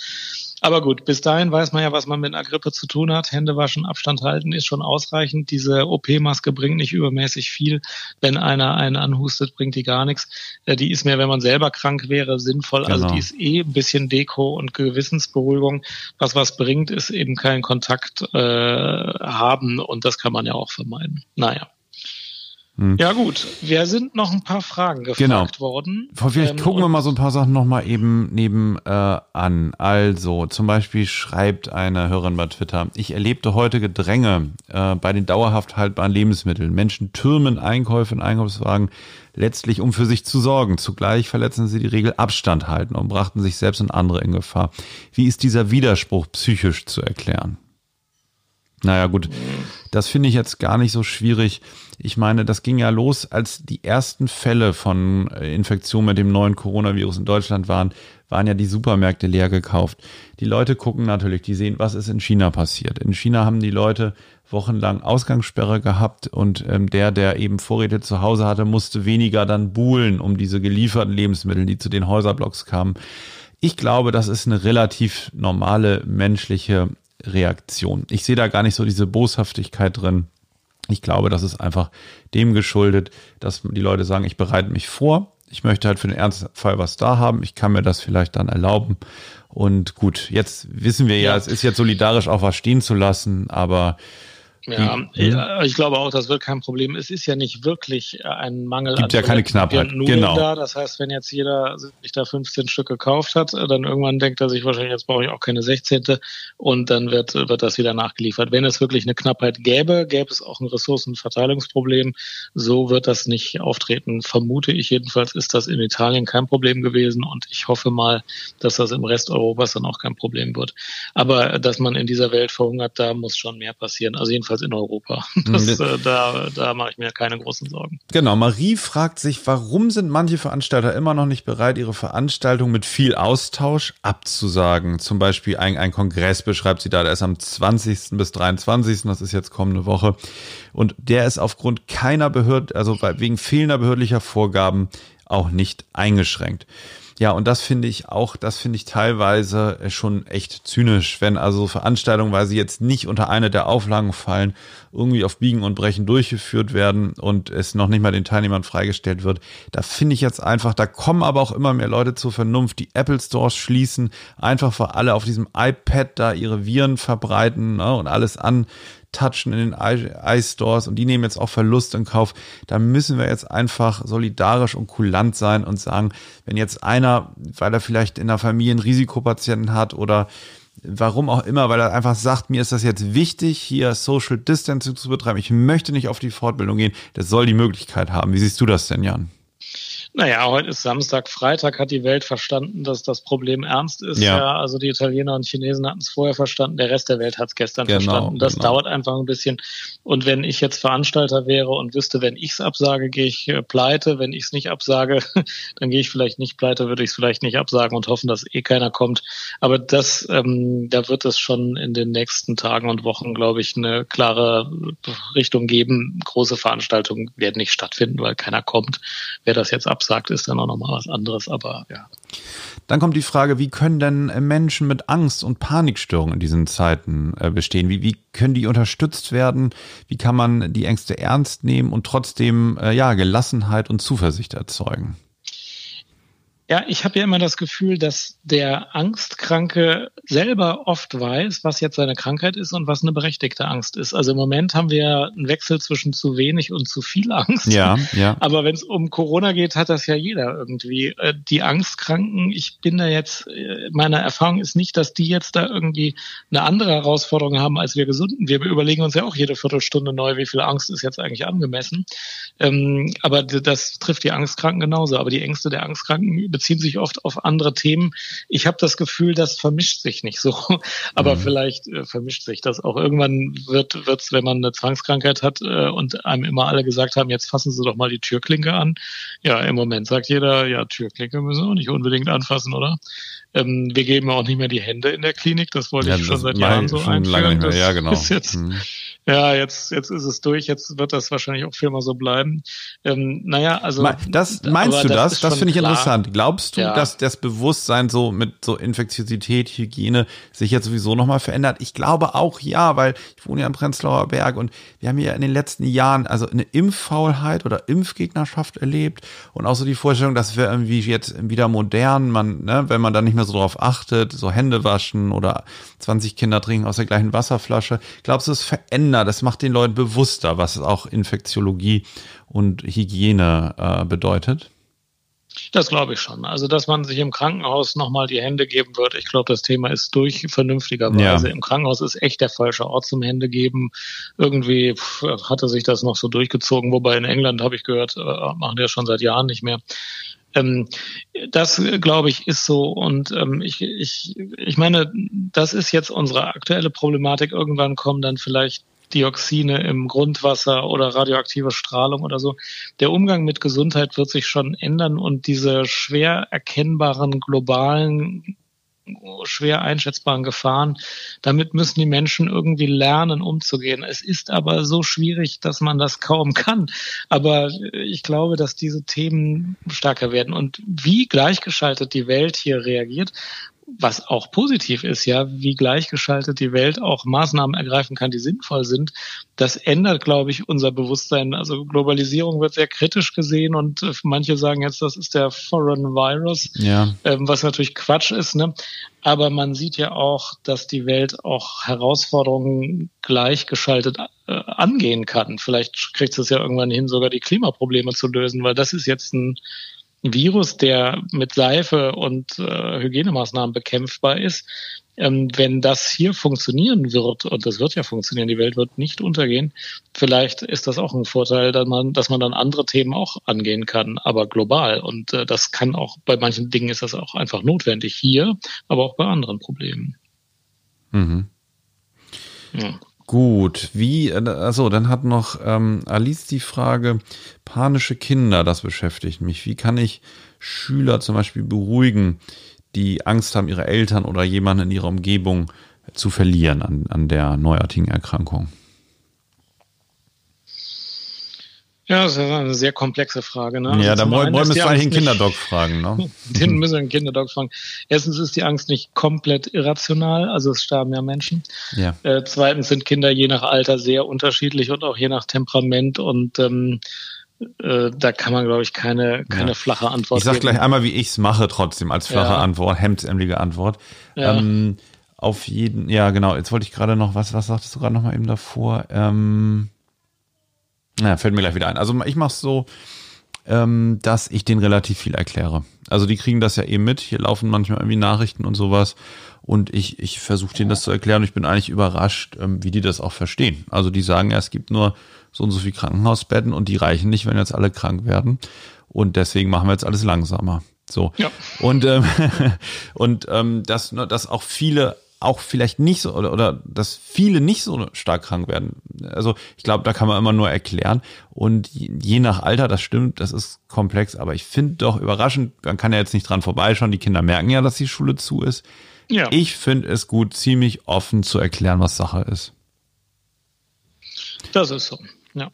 Aber gut, bis dahin weiß man ja, was man mit einer Grippe zu tun hat. Hände waschen, Abstand halten ist schon ausreichend. Diese OP-Maske bringt nicht übermäßig viel. Wenn einer einen anhustet, bringt die gar nichts. Äh, die ist mehr, wenn man selber krank wäre, sinnvoll. Also genau. Also die ist eh ein bisschen Deko und Gewissensberuhigung. Was was bringt, ist eben keinen Kontakt äh, haben und das kann man ja auch vermeiden. Naja. Hm. Ja gut, wir sind noch ein paar Fragen gefragt genau. worden. Vielleicht ähm, gucken wir mal so ein paar Sachen nochmal eben neben äh, an. Also zum Beispiel schreibt eine Hörerin bei Twitter, ich erlebte heute Gedränge äh, bei den dauerhaft haltbaren Lebensmitteln. Menschen türmen Einkäufe in Einkaufswagen letztlich, um für sich zu sorgen. Zugleich verletzen sie die Regel Abstand halten und brachten sich selbst und andere in Gefahr. Wie ist dieser Widerspruch psychisch zu erklären? Naja, gut. Das finde ich jetzt gar nicht so schwierig. Ich meine, das ging ja los, als die ersten Fälle von äh, Infektion mit dem neuen Coronavirus in Deutschland waren, waren ja die Supermärkte leer gekauft. Die Leute gucken natürlich, die sehen, was ist in China passiert. In China haben die Leute wochenlang Ausgangssperre gehabt und ähm, der, der eben Vorräte zu Hause hatte, musste weniger dann buhlen um diese gelieferten Lebensmittel, die zu den Häuserblocks kamen. Ich glaube, das ist eine relativ normale menschliche Reaktion. Ich sehe da gar nicht so diese Boshaftigkeit drin. Ich glaube, das ist einfach dem geschuldet, dass die Leute sagen, ich bereite mich vor. Ich möchte halt für den Ernstfall was da haben. Ich kann mir das vielleicht dann erlauben. Und gut, jetzt wissen wir ja, ja. es ist jetzt solidarisch auch was stehen zu lassen, aber ja, hm. ich glaube auch, das wird kein Problem. Es ist ja nicht wirklich äh, ein Mangel Gibt an ja keine Knappheit. Genau. Da. Das heißt, wenn jetzt jeder sich da 15 Stück gekauft hat, äh, dann irgendwann denkt er sich wahrscheinlich, jetzt brauche ich auch keine 16. Und dann wird, wird das wieder nachgeliefert. Wenn es wirklich eine Knappheit gäbe, gäbe es auch ein Ressourcenverteilungsproblem. So wird das nicht auftreten. Vermute ich jedenfalls, ist das in Italien kein Problem gewesen. Und ich hoffe mal, dass das im Rest Europas dann auch kein Problem wird. Aber dass man in dieser Welt verhungert, da muss schon mehr passieren. Also jedenfalls jedenfalls in Europa. Das, äh, da, da mache ich mir keine großen Sorgen. Genau, Marie fragt sich, warum sind manche Veranstalter immer noch nicht bereit, ihre Veranstaltung mit viel Austausch abzusagen? Zum Beispiel ein, ein Kongress beschreibt sie da, der ist am 20. bis 23. Das ist jetzt kommende Woche. Und der ist aufgrund keiner Behörde, also wegen fehlender behördlicher Vorgaben auch nicht eingeschränkt. Ja, und das finde ich auch, das finde ich teilweise schon echt zynisch, wenn also Veranstaltungen, weil sie jetzt nicht unter eine der Auflagen fallen, irgendwie auf Biegen und Brechen durchgeführt werden und es noch nicht mal den Teilnehmern freigestellt wird. Da finde ich jetzt einfach, da kommen aber auch immer mehr Leute zur Vernunft, die Apple Stores schließen, einfach weil alle auf diesem iPad da ihre Viren verbreiten ne, und alles an touchen in den iStores und die nehmen jetzt auch Verlust in Kauf. Da müssen wir jetzt einfach solidarisch und kulant sein und sagen, wenn jetzt einer, weil er vielleicht in der Familie einen Risikopatienten hat oder Warum auch immer, weil er einfach sagt, mir ist das jetzt wichtig, hier Social Distancing zu betreiben. Ich möchte nicht auf die Fortbildung gehen. Das soll die Möglichkeit haben. Wie siehst du das denn, Jan? Naja, heute ist Samstag, Freitag hat die Welt verstanden, dass das Problem ernst ist. Ja, ja also die Italiener und Chinesen hatten es vorher verstanden, der Rest der Welt hat es gestern genau, verstanden. Das genau. dauert einfach ein bisschen. Und wenn ich jetzt Veranstalter wäre und wüsste, wenn ich es absage, gehe ich äh, pleite. Wenn ich es nicht absage, dann gehe ich vielleicht nicht pleite, würde ich es vielleicht nicht absagen und hoffen, dass eh keiner kommt. Aber das, ähm, da wird es schon in den nächsten Tagen und Wochen, glaube ich, eine klare Richtung geben. Große Veranstaltungen werden nicht stattfinden, weil keiner kommt. Wer das jetzt absagt, absagt, ist dann auch nochmal was anderes, aber ja. Dann kommt die Frage, wie können denn Menschen mit Angst und Panikstörungen in diesen Zeiten äh, bestehen? Wie, wie können die unterstützt werden? Wie kann man die Ängste ernst nehmen und trotzdem äh, ja, Gelassenheit und Zuversicht erzeugen? Ja, ich habe ja immer das Gefühl, dass der Angstkranke selber oft weiß, was jetzt seine Krankheit ist und was eine berechtigte Angst ist. Also im Moment haben wir einen Wechsel zwischen zu wenig und zu viel Angst. Ja, ja. Aber wenn es um Corona geht, hat das ja jeder irgendwie. Äh, die Angstkranken, ich bin da jetzt, äh, meine Erfahrung ist nicht, dass die jetzt da irgendwie eine andere Herausforderung haben als wir Gesunden. Wir überlegen uns ja auch jede Viertelstunde neu, wie viel Angst ist jetzt eigentlich angemessen. Ähm, aber das trifft die Angstkranken genauso. Aber die Ängste der Angstkranken beziehen sich oft auf andere Themen. Ich habe das Gefühl, das vermischt sich nicht so. Aber mhm. vielleicht äh, vermischt sich das auch. Irgendwann wird es, wenn man eine Zwangskrankheit hat äh, und einem immer alle gesagt haben, jetzt fassen Sie doch mal die Türklinke an. Ja, im Moment sagt jeder, ja, Türklinke müssen wir auch nicht unbedingt anfassen, oder? Ähm, wir geben auch nicht mehr die Hände in der Klinik. Das wollte ja, ich schon seit Jahren so einführen. Lange nicht mehr. Ja, genau. Ist jetzt, mhm. Ja, jetzt, jetzt ist es durch. Jetzt wird das wahrscheinlich auch für immer so bleiben. Ähm, naja, also. Das, meinst du das? Das, das finde ich klar. interessant. Glaubst du, ja. dass das Bewusstsein so mit so Infektiosität, Hygiene sich jetzt sowieso nochmal verändert? Ich glaube auch ja, weil ich wohne ja im Prenzlauer Berg und wir haben ja in den letzten Jahren also eine Impffaulheit oder Impfgegnerschaft erlebt und auch so die Vorstellung, dass wir irgendwie jetzt wieder modern, man, ne, wenn man da nicht mehr so drauf achtet, so Hände waschen oder 20 Kinder trinken aus der gleichen Wasserflasche. Glaubst du, es verändert Kinder, das macht den Leuten bewusster, was auch Infektiologie und Hygiene äh, bedeutet? Das glaube ich schon. Also, dass man sich im Krankenhaus nochmal die Hände geben wird. Ich glaube, das Thema ist durch vernünftigerweise. Ja. Im Krankenhaus ist echt der falsche Ort zum Hände geben. Irgendwie hatte sich das noch so durchgezogen. Wobei in England habe ich gehört, äh, machen die ja schon seit Jahren nicht mehr. Ähm, das, glaube ich, ist so. Und ähm, ich, ich, ich meine, das ist jetzt unsere aktuelle Problematik. Irgendwann kommen dann vielleicht Dioxine im Grundwasser oder radioaktive Strahlung oder so. Der Umgang mit Gesundheit wird sich schon ändern und diese schwer erkennbaren globalen schwer einschätzbaren Gefahren. Damit müssen die Menschen irgendwie lernen, umzugehen. Es ist aber so schwierig, dass man das kaum kann. Aber ich glaube, dass diese Themen stärker werden. Und wie gleichgeschaltet die Welt hier reagiert, was auch positiv ist, ja, wie gleichgeschaltet die Welt auch Maßnahmen ergreifen kann, die sinnvoll sind, das ändert, glaube ich, unser Bewusstsein. Also Globalisierung wird sehr kritisch gesehen und äh, manche sagen jetzt, das ist der Foreign Virus, ja. ähm, was natürlich Quatsch ist, ne? Aber man sieht ja auch, dass die Welt auch Herausforderungen gleichgeschaltet äh, angehen kann. Vielleicht kriegt es ja irgendwann hin, sogar die Klimaprobleme zu lösen, weil das ist jetzt ein Virus, der mit Seife und äh, Hygienemaßnahmen bekämpfbar ist, ähm, wenn das hier funktionieren wird, und das wird ja funktionieren, die Welt wird nicht untergehen, vielleicht ist das auch ein Vorteil, dass man, dass man dann andere Themen auch angehen kann, aber global. Und äh, das kann auch, bei manchen Dingen ist das auch einfach notwendig hier, aber auch bei anderen Problemen. Mhm. Ja. Gut, wie, also dann hat noch ähm, Alice die Frage, panische Kinder, das beschäftigt mich. Wie kann ich Schüler zum Beispiel beruhigen, die Angst haben, ihre Eltern oder jemanden in ihrer Umgebung zu verlieren an, an der neuartigen Erkrankung? Ja, das ist eine sehr komplexe Frage. Ne? Ja, also da wollen wir eigentlich einen Kinderdoc fragen. Ne? Den müssen wir einen Kinderdoc fragen. Erstens ist die Angst nicht komplett irrational, also es sterben ja Menschen. Ja. Äh, zweitens sind Kinder je nach Alter sehr unterschiedlich und auch je nach Temperament und ähm, äh, da kann man, glaube ich, keine, keine ja. flache Antwort Ich sage gleich einmal, wie ich es mache trotzdem, als flache ja. Antwort, hemdsämmelige Antwort. Ja. Ähm, auf jeden, ja genau, jetzt wollte ich gerade noch, was, was sagtest du gerade noch mal eben davor? Ähm, ja, fällt mir gleich wieder ein. Also ich mache es so, ähm, dass ich denen relativ viel erkläre. Also die kriegen das ja eben mit. Hier laufen manchmal irgendwie Nachrichten und sowas. Und ich, ich versuche denen das zu erklären ich bin eigentlich überrascht, ähm, wie die das auch verstehen. Also die sagen ja, es gibt nur so und so viel Krankenhausbetten und die reichen nicht, wenn jetzt alle krank werden. Und deswegen machen wir jetzt alles langsamer. So. Ja. Und, ähm, und ähm, dass, ne, dass auch viele auch vielleicht nicht so oder, oder dass viele nicht so stark krank werden. Also ich glaube, da kann man immer nur erklären. Und je nach Alter, das stimmt, das ist komplex, aber ich finde doch überraschend, man kann ja jetzt nicht dran vorbeischauen, die Kinder merken ja, dass die Schule zu ist. Ja. Ich finde es gut, ziemlich offen zu erklären, was Sache ist. Das ist so, ja.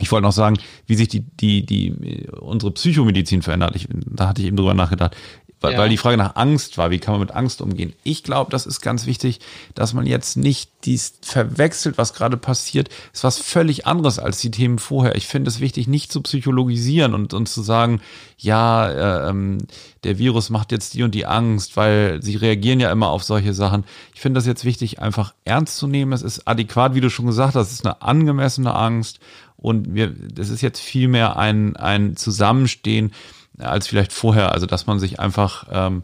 Ich wollte noch sagen, wie sich die, die, die, unsere Psychomedizin verändert. Ich, da hatte ich eben drüber nachgedacht weil, ja. weil die Frage nach Angst war, wie kann man mit Angst umgehen? Ich glaube, das ist ganz wichtig, dass man jetzt nicht dies verwechselt, was gerade passiert, ist was völlig anderes als die Themen vorher. Ich finde es wichtig, nicht zu psychologisieren und, und zu sagen, ja, äh, ähm, der Virus macht jetzt die und die Angst, weil sie reagieren ja immer auf solche Sachen. Ich finde das jetzt wichtig, einfach ernst zu nehmen. Es ist adäquat, wie du schon gesagt hast, es ist eine angemessene Angst und wir, das ist jetzt vielmehr ein, ein Zusammenstehen als vielleicht vorher. Also dass man sich einfach ähm,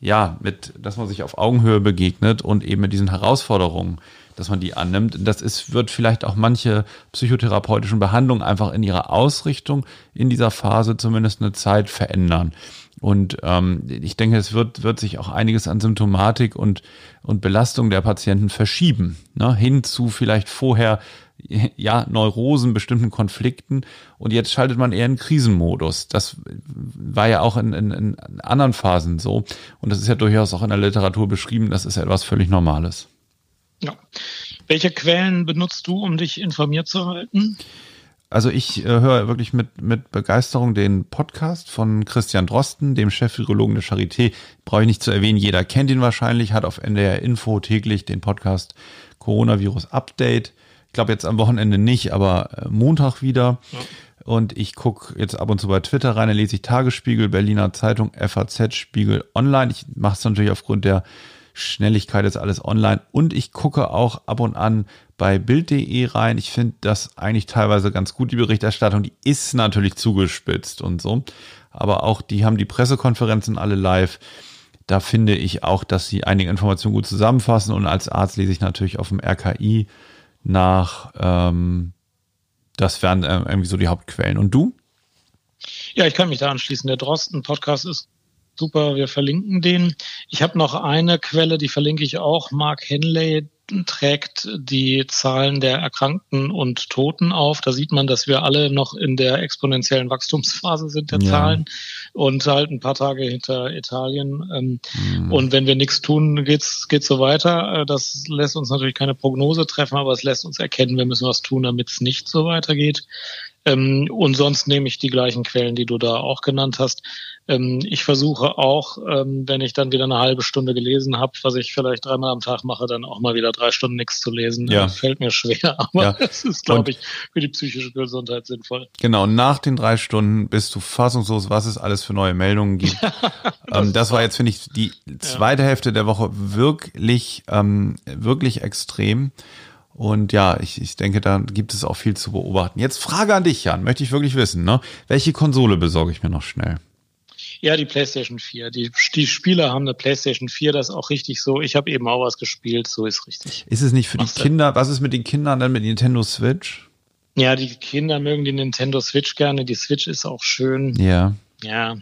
ja mit, dass man sich auf Augenhöhe begegnet und eben mit diesen Herausforderungen, dass man die annimmt. Das ist, wird vielleicht auch manche psychotherapeutischen Behandlungen einfach in ihrer Ausrichtung in dieser Phase zumindest eine Zeit verändern. Und ähm, ich denke, es wird, wird sich auch einiges an Symptomatik und, und Belastung der Patienten verschieben, ne? hin zu vielleicht vorher ja, Neurosen, bestimmten Konflikten und jetzt schaltet man eher in Krisenmodus. Das war ja auch in, in, in anderen Phasen so und das ist ja durchaus auch in der Literatur beschrieben, das ist ja etwas völlig Normales. Ja. Welche Quellen benutzt du, um dich informiert zu halten? Also ich äh, höre wirklich mit, mit Begeisterung den Podcast von Christian Drosten, dem Chef-Virologen der Charité. Brauche ich nicht zu erwähnen, jeder kennt ihn wahrscheinlich, hat auf NDR Info täglich den Podcast Coronavirus Update glaube jetzt am Wochenende nicht, aber äh, Montag wieder. Ja. Und ich gucke jetzt ab und zu bei Twitter rein, da lese ich Tagesspiegel, Berliner Zeitung, FAZ, Spiegel online. Ich mache es natürlich aufgrund der Schnelligkeit jetzt alles online. Und ich gucke auch ab und an bei Bild.de rein. Ich finde das eigentlich teilweise ganz gut, die Berichterstattung. Die ist natürlich zugespitzt und so. Aber auch die haben die Pressekonferenzen alle live. Da finde ich auch, dass sie einige Informationen gut zusammenfassen. Und als Arzt lese ich natürlich auf dem RKI nach, ähm, das wären äh, irgendwie so die Hauptquellen. Und du? Ja, ich kann mich da anschließen. Der Drosten-Podcast ist super, wir verlinken den. Ich habe noch eine Quelle, die verlinke ich auch. Mark Henley trägt die Zahlen der Erkrankten und Toten auf. Da sieht man, dass wir alle noch in der exponentiellen Wachstumsphase sind der ja. Zahlen und halt ein paar Tage hinter Italien. Ähm, mhm. Und wenn wir nichts tun, geht's geht's so weiter. Äh, das lässt uns natürlich keine Prognose treffen, aber es lässt uns erkennen, wir müssen was tun, damit es nicht so weitergeht. Ähm, und sonst nehme ich die gleichen Quellen, die du da auch genannt hast. Ähm, ich versuche auch, ähm, wenn ich dann wieder eine halbe Stunde gelesen habe, was ich vielleicht dreimal am Tag mache, dann auch mal wieder drei Stunden nichts zu lesen. Ja. Das fällt mir schwer, aber es ja. ist, glaube ich, für die psychische Gesundheit sinnvoll. Genau, nach den drei Stunden bist du fassungslos, was es alles für neue Meldungen gibt. das, ähm, das war jetzt, finde ich, die zweite. Hälfte der Woche wirklich, ähm, wirklich extrem. Und ja, ich, ich denke, da gibt es auch viel zu beobachten. Jetzt Frage an dich, Jan, möchte ich wirklich wissen, ne? Welche Konsole besorge ich mir noch schnell? Ja, die PlayStation 4. Die, die Spieler haben eine PlayStation 4, das ist auch richtig so. Ich habe eben auch was gespielt, so ist richtig. Ist es nicht für Machst die Kinder, was ist mit den Kindern dann mit Nintendo Switch? Ja, die Kinder mögen die Nintendo Switch gerne. Die Switch ist auch schön. Ja. Ja.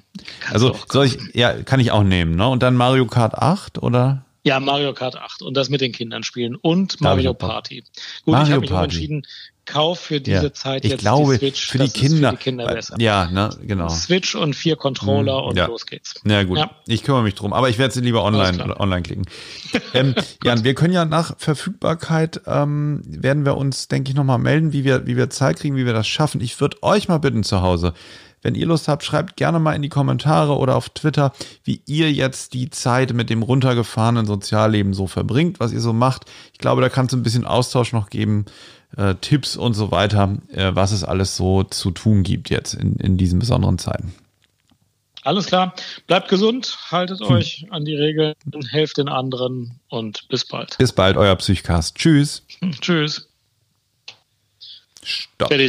Also soll ich, ja, kann ich auch nehmen, ne? Und dann Mario Kart 8 oder? Ja, Mario Kart 8 und das mit den Kindern spielen und Mario Party. Gut, Mario ich habe mich Party. entschieden, kauf für diese ja. Zeit ich jetzt glaube, die Switch. Für die Kinder, für die Kinder besser. Ja, ne, genau. Switch und vier Controller mhm, und ja. los geht's. Ja, gut. Ich kümmere mich drum. Aber ich werde sie lieber online, online klicken. ähm, Jan, wir können ja nach Verfügbarkeit, ähm, werden wir uns, denke ich, nochmal melden, wie wir, wie wir Zeit kriegen, wie wir das schaffen. Ich würde euch mal bitten zu Hause, wenn ihr Lust habt, schreibt gerne mal in die Kommentare oder auf Twitter, wie ihr jetzt die Zeit mit dem runtergefahrenen Sozialleben so verbringt, was ihr so macht. Ich glaube, da kann es ein bisschen Austausch noch geben, äh, Tipps und so weiter, äh, was es alles so zu tun gibt jetzt in, in diesen besonderen Zeiten. Alles klar. Bleibt gesund, haltet hm. euch an die Regeln, helft den anderen und bis bald. Bis bald, euer Psychcast. Tschüss. Tschüss. Stopp. Fertig.